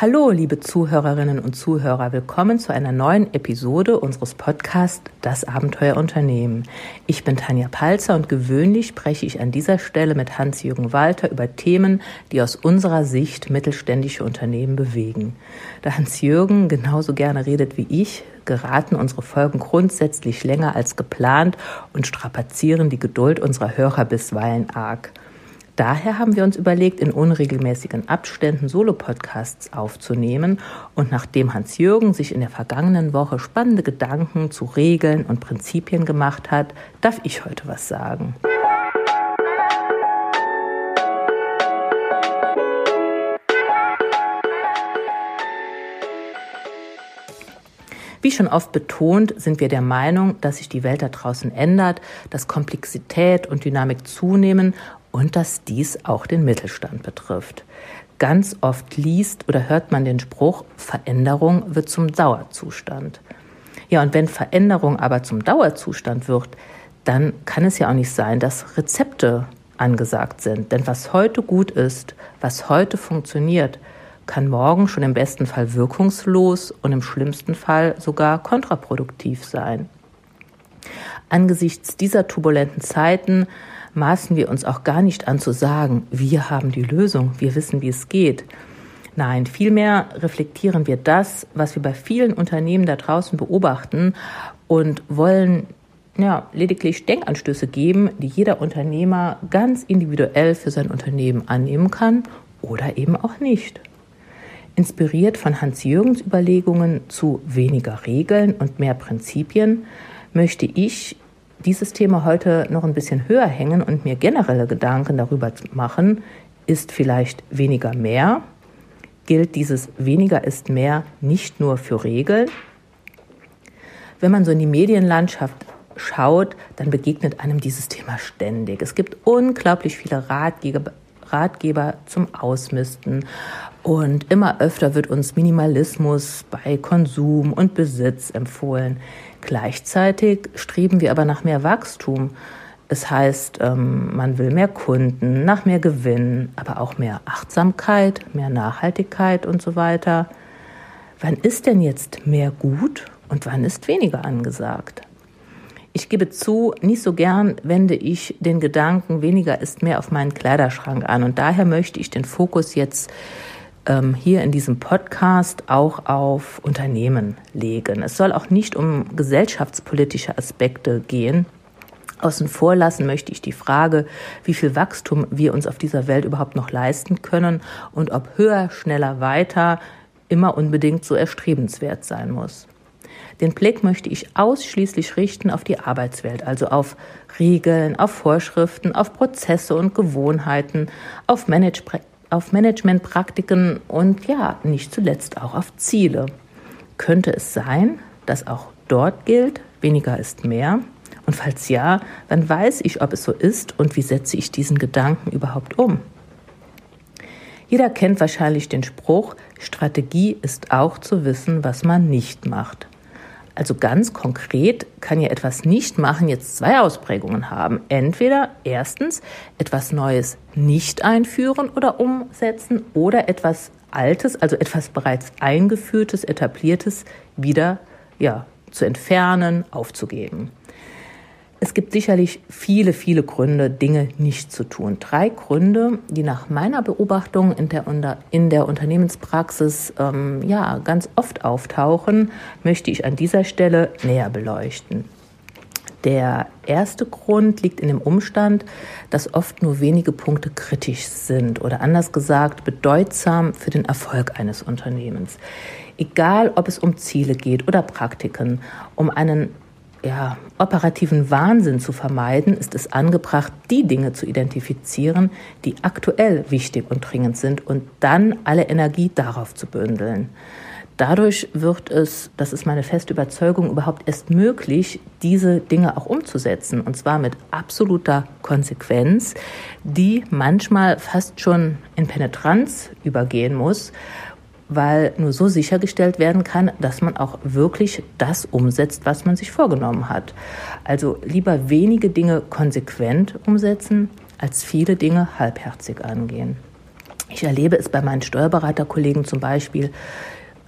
Hallo, liebe Zuhörerinnen und Zuhörer, willkommen zu einer neuen Episode unseres Podcasts Das Abenteuerunternehmen. Ich bin Tanja Palzer und gewöhnlich spreche ich an dieser Stelle mit Hans-Jürgen Walter über Themen, die aus unserer Sicht mittelständische Unternehmen bewegen. Da Hans-Jürgen genauso gerne redet wie ich, geraten unsere Folgen grundsätzlich länger als geplant und strapazieren die Geduld unserer Hörer bisweilen arg. Daher haben wir uns überlegt, in unregelmäßigen Abständen Solo-Podcasts aufzunehmen. Und nachdem Hans-Jürgen sich in der vergangenen Woche spannende Gedanken zu Regeln und Prinzipien gemacht hat, darf ich heute was sagen. Wie schon oft betont, sind wir der Meinung, dass sich die Welt da draußen ändert, dass Komplexität und Dynamik zunehmen und dass dies auch den Mittelstand betrifft. Ganz oft liest oder hört man den Spruch, Veränderung wird zum Dauerzustand. Ja, und wenn Veränderung aber zum Dauerzustand wird, dann kann es ja auch nicht sein, dass Rezepte angesagt sind. Denn was heute gut ist, was heute funktioniert, kann morgen schon im besten Fall wirkungslos und im schlimmsten Fall sogar kontraproduktiv sein. Angesichts dieser turbulenten Zeiten maßen wir uns auch gar nicht an zu sagen, wir haben die Lösung, wir wissen, wie es geht. Nein, vielmehr reflektieren wir das, was wir bei vielen Unternehmen da draußen beobachten und wollen ja, lediglich Denkanstöße geben, die jeder Unternehmer ganz individuell für sein Unternehmen annehmen kann oder eben auch nicht. Inspiriert von Hans Jürgens Überlegungen zu weniger Regeln und mehr Prinzipien möchte ich dieses Thema heute noch ein bisschen höher hängen und mir generelle Gedanken darüber machen, ist vielleicht weniger mehr? Gilt dieses weniger ist mehr nicht nur für Regeln? Wenn man so in die Medienlandschaft schaut, dann begegnet einem dieses Thema ständig. Es gibt unglaublich viele Ratgeber, Ratgeber zum Ausmisten und immer öfter wird uns Minimalismus bei Konsum und Besitz empfohlen. Gleichzeitig streben wir aber nach mehr Wachstum. Es heißt, ähm, man will mehr Kunden, nach mehr Gewinn, aber auch mehr Achtsamkeit, mehr Nachhaltigkeit und so weiter. Wann ist denn jetzt mehr gut und wann ist weniger angesagt? Ich gebe zu, nicht so gern wende ich den Gedanken, weniger ist mehr auf meinen Kleiderschrank an. Und daher möchte ich den Fokus jetzt ähm, hier in diesem Podcast auch auf Unternehmen legen. Es soll auch nicht um gesellschaftspolitische Aspekte gehen. Außen vor lassen möchte ich die Frage, wie viel Wachstum wir uns auf dieser Welt überhaupt noch leisten können und ob höher, schneller, weiter immer unbedingt so erstrebenswert sein muss. Den Blick möchte ich ausschließlich richten auf die Arbeitswelt, also auf Regeln, auf Vorschriften, auf Prozesse und Gewohnheiten, auf Manage auf Managementpraktiken und ja, nicht zuletzt auch auf Ziele. Könnte es sein, dass auch dort gilt, weniger ist mehr? Und falls ja, dann weiß ich, ob es so ist und wie setze ich diesen Gedanken überhaupt um. Jeder kennt wahrscheinlich den Spruch, Strategie ist auch zu wissen, was man nicht macht. Also ganz konkret kann ja etwas nicht machen jetzt zwei Ausprägungen haben. Entweder erstens etwas Neues nicht einführen oder umsetzen oder etwas Altes, also etwas bereits eingeführtes, etabliertes wieder ja, zu entfernen, aufzugeben. Es gibt sicherlich viele, viele Gründe, Dinge nicht zu tun. Drei Gründe, die nach meiner Beobachtung in der, in der Unternehmenspraxis ähm, ja, ganz oft auftauchen, möchte ich an dieser Stelle näher beleuchten. Der erste Grund liegt in dem Umstand, dass oft nur wenige Punkte kritisch sind oder anders gesagt bedeutsam für den Erfolg eines Unternehmens. Egal, ob es um Ziele geht oder Praktiken, um einen ja, operativen Wahnsinn zu vermeiden, ist es angebracht, die Dinge zu identifizieren, die aktuell wichtig und dringend sind und dann alle Energie darauf zu bündeln. Dadurch wird es, das ist meine feste Überzeugung, überhaupt erst möglich, diese Dinge auch umzusetzen. Und zwar mit absoluter Konsequenz, die manchmal fast schon in Penetranz übergehen muss, weil nur so sichergestellt werden kann, dass man auch wirklich das umsetzt, was man sich vorgenommen hat. Also lieber wenige Dinge konsequent umsetzen, als viele Dinge halbherzig angehen. Ich erlebe es bei meinen Steuerberaterkollegen zum Beispiel,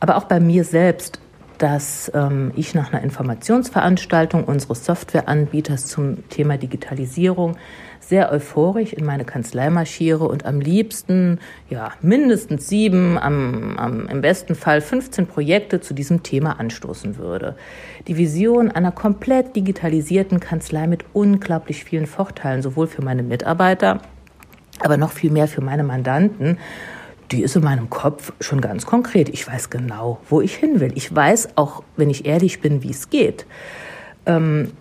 aber auch bei mir selbst, dass ähm, ich nach einer Informationsveranstaltung unseres Softwareanbieters zum Thema Digitalisierung sehr euphorisch in meine Kanzlei marschiere und am liebsten, ja, mindestens sieben, am, am, im besten Fall 15 Projekte zu diesem Thema anstoßen würde. Die Vision einer komplett digitalisierten Kanzlei mit unglaublich vielen Vorteilen, sowohl für meine Mitarbeiter, aber noch viel mehr für meine Mandanten die ist in meinem Kopf schon ganz konkret. Ich weiß genau, wo ich hin will. Ich weiß auch, wenn ich ehrlich bin, wie es geht. Ähm,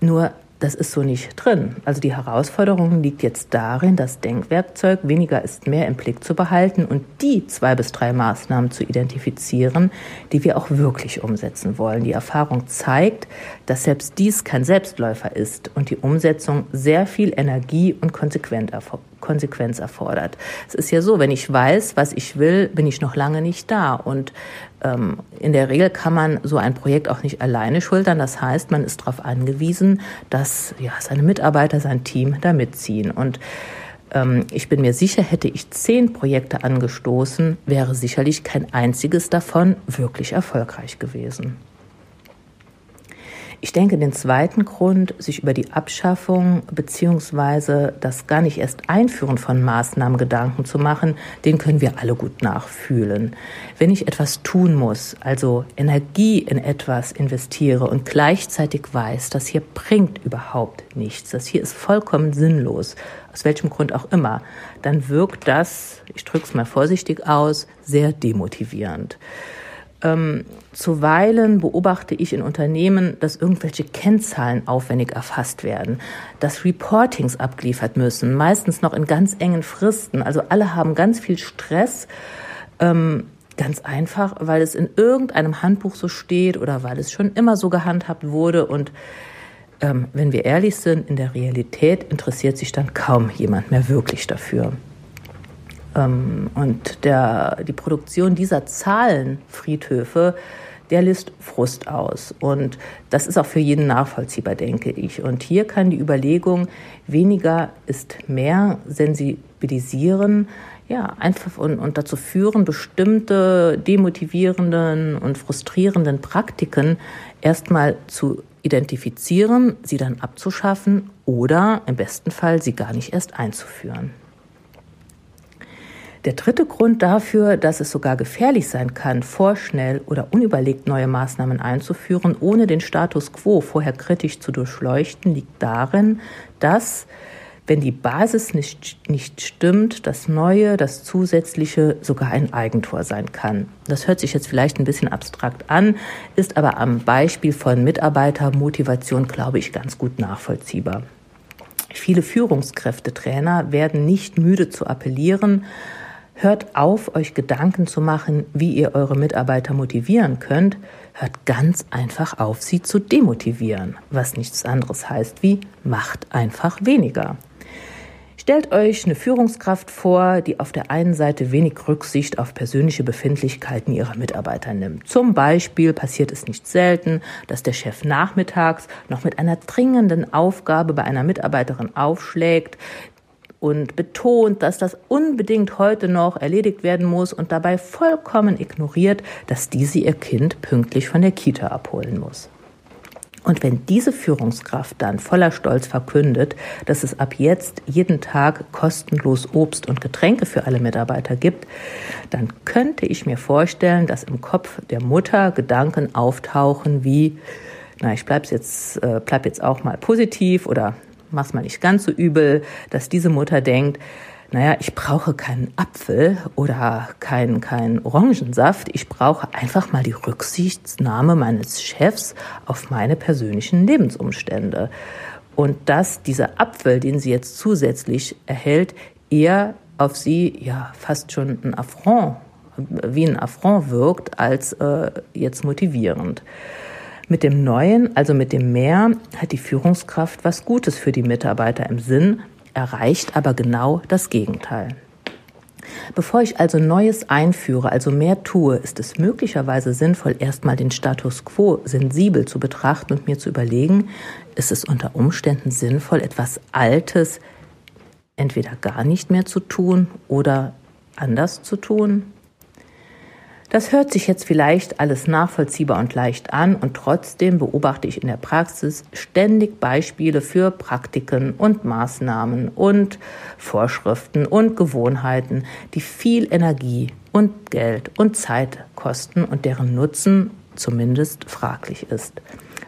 nur das ist so nicht drin. Also die Herausforderung liegt jetzt darin, das Denkwerkzeug weniger ist mehr im Blick zu behalten und die zwei bis drei Maßnahmen zu identifizieren, die wir auch wirklich umsetzen wollen. Die Erfahrung zeigt, dass selbst dies kein Selbstläufer ist und die Umsetzung sehr viel Energie und Konsequenz erfordert. Es ist ja so, wenn ich weiß, was ich will, bin ich noch lange nicht da. Und in der Regel kann man so ein Projekt auch nicht alleine schultern. Das heißt, man ist darauf angewiesen, dass ja, seine Mitarbeiter, sein Team da mitziehen. Und ähm, ich bin mir sicher, hätte ich zehn Projekte angestoßen, wäre sicherlich kein einziges davon wirklich erfolgreich gewesen. Ich denke, den zweiten Grund, sich über die Abschaffung beziehungsweise das gar nicht erst Einführen von Maßnahmen Gedanken zu machen, den können wir alle gut nachfühlen. Wenn ich etwas tun muss, also Energie in etwas investiere und gleichzeitig weiß, das hier bringt überhaupt nichts, das hier ist vollkommen sinnlos, aus welchem Grund auch immer, dann wirkt das, ich drücke es mal vorsichtig aus, sehr demotivierend. Ähm, zuweilen beobachte ich in Unternehmen, dass irgendwelche Kennzahlen aufwendig erfasst werden, dass Reportings abgeliefert müssen, meistens noch in ganz engen Fristen. Also alle haben ganz viel Stress. Ähm, ganz einfach, weil es in irgendeinem Handbuch so steht oder weil es schon immer so gehandhabt wurde. Und ähm, wenn wir ehrlich sind, in der Realität interessiert sich dann kaum jemand mehr wirklich dafür. Ähm, und der, die Produktion dieser Zahlenfriedhöfe, der lässt Frust aus. Und das ist auch für jeden nachvollziehbar, denke ich. Und hier kann die Überlegung, weniger ist mehr, sensibilisieren, ja, einfach und, und dazu führen, bestimmte demotivierenden und frustrierenden Praktiken erstmal zu identifizieren, sie dann abzuschaffen oder im besten Fall sie gar nicht erst einzuführen. Der dritte Grund dafür, dass es sogar gefährlich sein kann, vorschnell oder unüberlegt neue Maßnahmen einzuführen, ohne den Status quo vorher kritisch zu durchleuchten, liegt darin, dass wenn die Basis nicht, nicht stimmt, das Neue, das Zusätzliche sogar ein Eigentor sein kann. Das hört sich jetzt vielleicht ein bisschen abstrakt an, ist aber am Beispiel von Mitarbeitermotivation, glaube ich, ganz gut nachvollziehbar. Viele Führungskräfte, Trainer werden nicht müde zu appellieren, Hört auf, euch Gedanken zu machen, wie ihr eure Mitarbeiter motivieren könnt. Hört ganz einfach auf, sie zu demotivieren, was nichts anderes heißt wie macht einfach weniger. Stellt euch eine Führungskraft vor, die auf der einen Seite wenig Rücksicht auf persönliche Befindlichkeiten ihrer Mitarbeiter nimmt. Zum Beispiel passiert es nicht selten, dass der Chef nachmittags noch mit einer dringenden Aufgabe bei einer Mitarbeiterin aufschlägt, und betont, dass das unbedingt heute noch erledigt werden muss und dabei vollkommen ignoriert, dass diese ihr Kind pünktlich von der Kita abholen muss. Und wenn diese Führungskraft dann voller Stolz verkündet, dass es ab jetzt jeden Tag kostenlos Obst und Getränke für alle Mitarbeiter gibt, dann könnte ich mir vorstellen, dass im Kopf der Mutter Gedanken auftauchen wie, na, ich bleib jetzt, äh, bleib jetzt auch mal positiv oder mach's mal nicht ganz so übel, dass diese Mutter denkt, naja, ich brauche keinen Apfel oder keinen kein Orangensaft. Ich brauche einfach mal die Rücksichtnahme meines Chefs auf meine persönlichen Lebensumstände. Und dass dieser Apfel, den sie jetzt zusätzlich erhält, eher auf sie ja fast schon ein Affront, wie ein Affront wirkt, als äh, jetzt motivierend. Mit dem Neuen, also mit dem Mehr, hat die Führungskraft was Gutes für die Mitarbeiter im Sinn, erreicht aber genau das Gegenteil. Bevor ich also Neues einführe, also mehr tue, ist es möglicherweise sinnvoll, erstmal den Status quo sensibel zu betrachten und mir zu überlegen, ist es unter Umständen sinnvoll, etwas Altes entweder gar nicht mehr zu tun oder anders zu tun? Das hört sich jetzt vielleicht alles nachvollziehbar und leicht an und trotzdem beobachte ich in der Praxis ständig Beispiele für Praktiken und Maßnahmen und Vorschriften und Gewohnheiten, die viel Energie und Geld und Zeit kosten und deren Nutzen zumindest fraglich ist.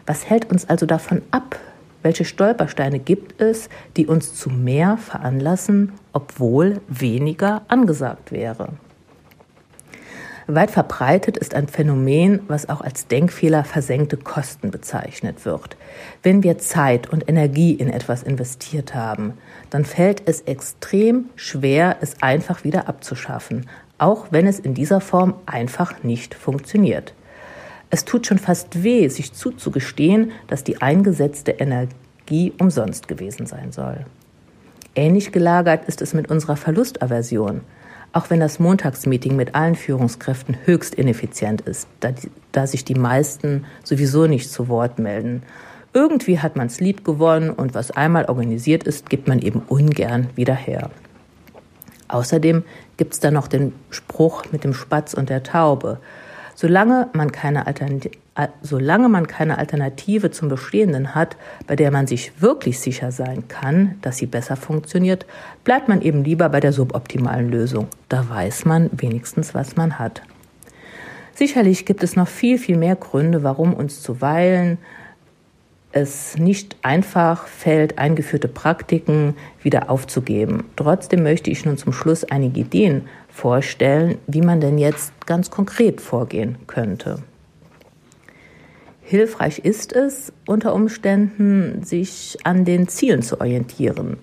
Was hält uns also davon ab? Welche Stolpersteine gibt es, die uns zu mehr veranlassen, obwohl weniger angesagt wäre? Weit verbreitet ist ein Phänomen, was auch als Denkfehler versenkte Kosten bezeichnet wird. Wenn wir Zeit und Energie in etwas investiert haben, dann fällt es extrem schwer, es einfach wieder abzuschaffen, auch wenn es in dieser Form einfach nicht funktioniert. Es tut schon fast weh, sich zuzugestehen, dass die eingesetzte Energie umsonst gewesen sein soll. Ähnlich gelagert ist es mit unserer Verlustaversion auch wenn das Montagsmeeting mit allen Führungskräften höchst ineffizient ist, da, da sich die meisten sowieso nicht zu Wort melden. Irgendwie hat man es lieb gewonnen und was einmal organisiert ist, gibt man eben ungern wieder her. Außerdem gibt es da noch den Spruch mit dem Spatz und der Taube. Solange man keine Alternative solange man keine Alternative zum Bestehenden hat, bei der man sich wirklich sicher sein kann, dass sie besser funktioniert, bleibt man eben lieber bei der suboptimalen Lösung. Da weiß man wenigstens, was man hat. Sicherlich gibt es noch viel, viel mehr Gründe, warum uns zuweilen es nicht einfach fällt, eingeführte Praktiken wieder aufzugeben. Trotzdem möchte ich nun zum Schluss einige Ideen vorstellen, wie man denn jetzt ganz konkret vorgehen könnte. Hilfreich ist es unter Umständen, sich an den Zielen zu orientieren.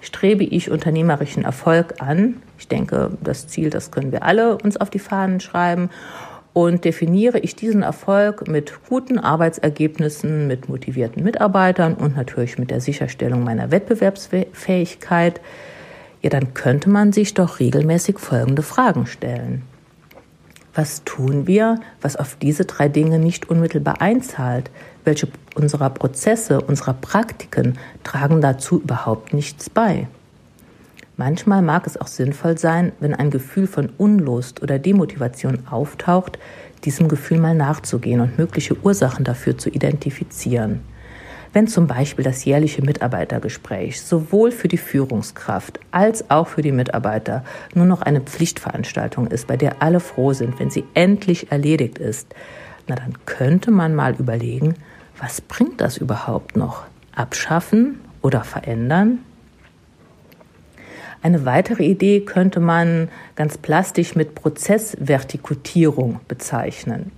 Strebe ich unternehmerischen Erfolg an? Ich denke, das Ziel, das können wir alle uns auf die Fahnen schreiben. Und definiere ich diesen Erfolg mit guten Arbeitsergebnissen, mit motivierten Mitarbeitern und natürlich mit der Sicherstellung meiner Wettbewerbsfähigkeit, ja, dann könnte man sich doch regelmäßig folgende Fragen stellen. Was tun wir, was auf diese drei Dinge nicht unmittelbar einzahlt? Welche unserer Prozesse, unserer Praktiken tragen dazu überhaupt nichts bei? Manchmal mag es auch sinnvoll sein, wenn ein Gefühl von Unlust oder Demotivation auftaucht, diesem Gefühl mal nachzugehen und mögliche Ursachen dafür zu identifizieren. Wenn zum Beispiel das jährliche Mitarbeitergespräch sowohl für die Führungskraft als auch für die Mitarbeiter nur noch eine Pflichtveranstaltung ist, bei der alle froh sind, wenn sie endlich erledigt ist, na dann könnte man mal überlegen, was bringt das überhaupt noch? Abschaffen oder verändern? Eine weitere Idee könnte man ganz plastisch mit Prozessvertikutierung bezeichnen.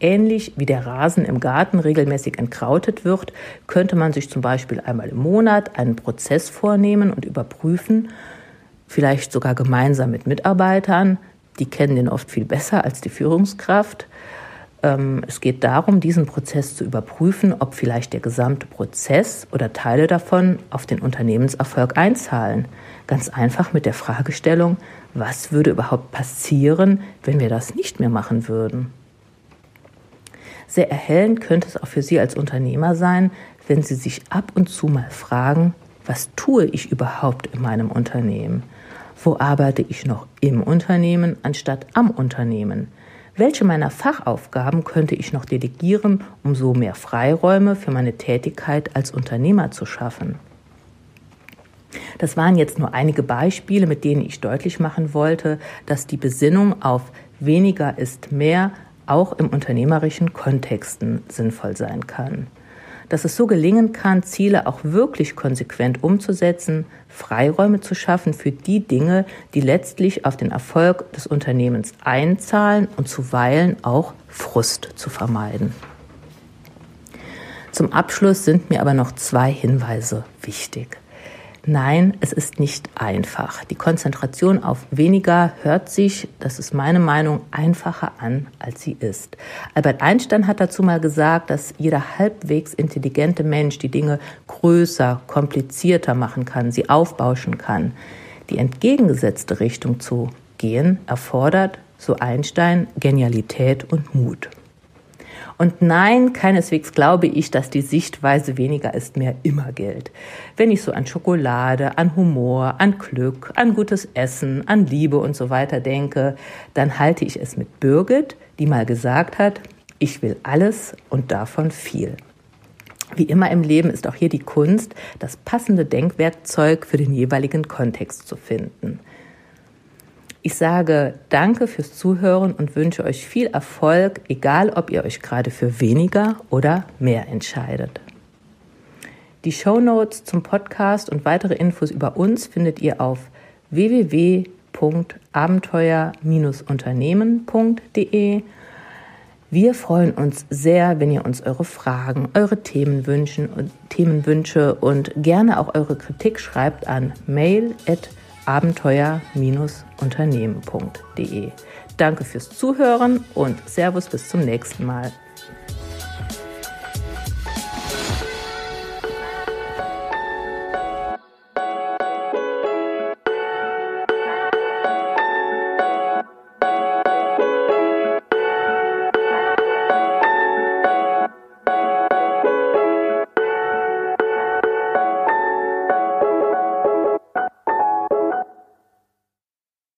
Ähnlich wie der Rasen im Garten regelmäßig entkrautet wird, könnte man sich zum Beispiel einmal im Monat einen Prozess vornehmen und überprüfen, vielleicht sogar gemeinsam mit Mitarbeitern. Die kennen den oft viel besser als die Führungskraft. Ähm, es geht darum, diesen Prozess zu überprüfen, ob vielleicht der gesamte Prozess oder Teile davon auf den Unternehmenserfolg einzahlen. Ganz einfach mit der Fragestellung, was würde überhaupt passieren, wenn wir das nicht mehr machen würden? Sehr erhellend könnte es auch für Sie als Unternehmer sein, wenn Sie sich ab und zu mal fragen, was tue ich überhaupt in meinem Unternehmen? Wo arbeite ich noch im Unternehmen anstatt am Unternehmen? Welche meiner Fachaufgaben könnte ich noch delegieren, um so mehr Freiräume für meine Tätigkeit als Unternehmer zu schaffen? Das waren jetzt nur einige Beispiele, mit denen ich deutlich machen wollte, dass die Besinnung auf weniger ist mehr auch im unternehmerischen Kontexten sinnvoll sein kann. Dass es so gelingen kann, Ziele auch wirklich konsequent umzusetzen, Freiräume zu schaffen für die Dinge, die letztlich auf den Erfolg des Unternehmens einzahlen und zuweilen auch Frust zu vermeiden. Zum Abschluss sind mir aber noch zwei Hinweise wichtig. Nein, es ist nicht einfach. Die Konzentration auf weniger hört sich, das ist meine Meinung, einfacher an, als sie ist. Albert Einstein hat dazu mal gesagt, dass jeder halbwegs intelligente Mensch die Dinge größer, komplizierter machen kann, sie aufbauschen kann. Die entgegengesetzte Richtung zu gehen erfordert, so Einstein, Genialität und Mut. Und nein, keineswegs glaube ich, dass die Sichtweise weniger ist mehr immer gilt. Wenn ich so an Schokolade, an Humor, an Glück, an gutes Essen, an Liebe und so weiter denke, dann halte ich es mit Birgit, die mal gesagt hat, ich will alles und davon viel. Wie immer im Leben ist auch hier die Kunst, das passende Denkwerkzeug für den jeweiligen Kontext zu finden. Ich sage danke fürs Zuhören und wünsche euch viel Erfolg, egal ob ihr euch gerade für weniger oder mehr entscheidet. Die Show Notes zum Podcast und weitere Infos über uns findet ihr auf www.abenteuer-unternehmen.de. Wir freuen uns sehr, wenn ihr uns eure Fragen, eure Themenwünsche und Themenwünsche und gerne auch eure Kritik schreibt an mail@ abenteuer-unternehmen.de. Danke fürs Zuhören und Servus bis zum nächsten Mal.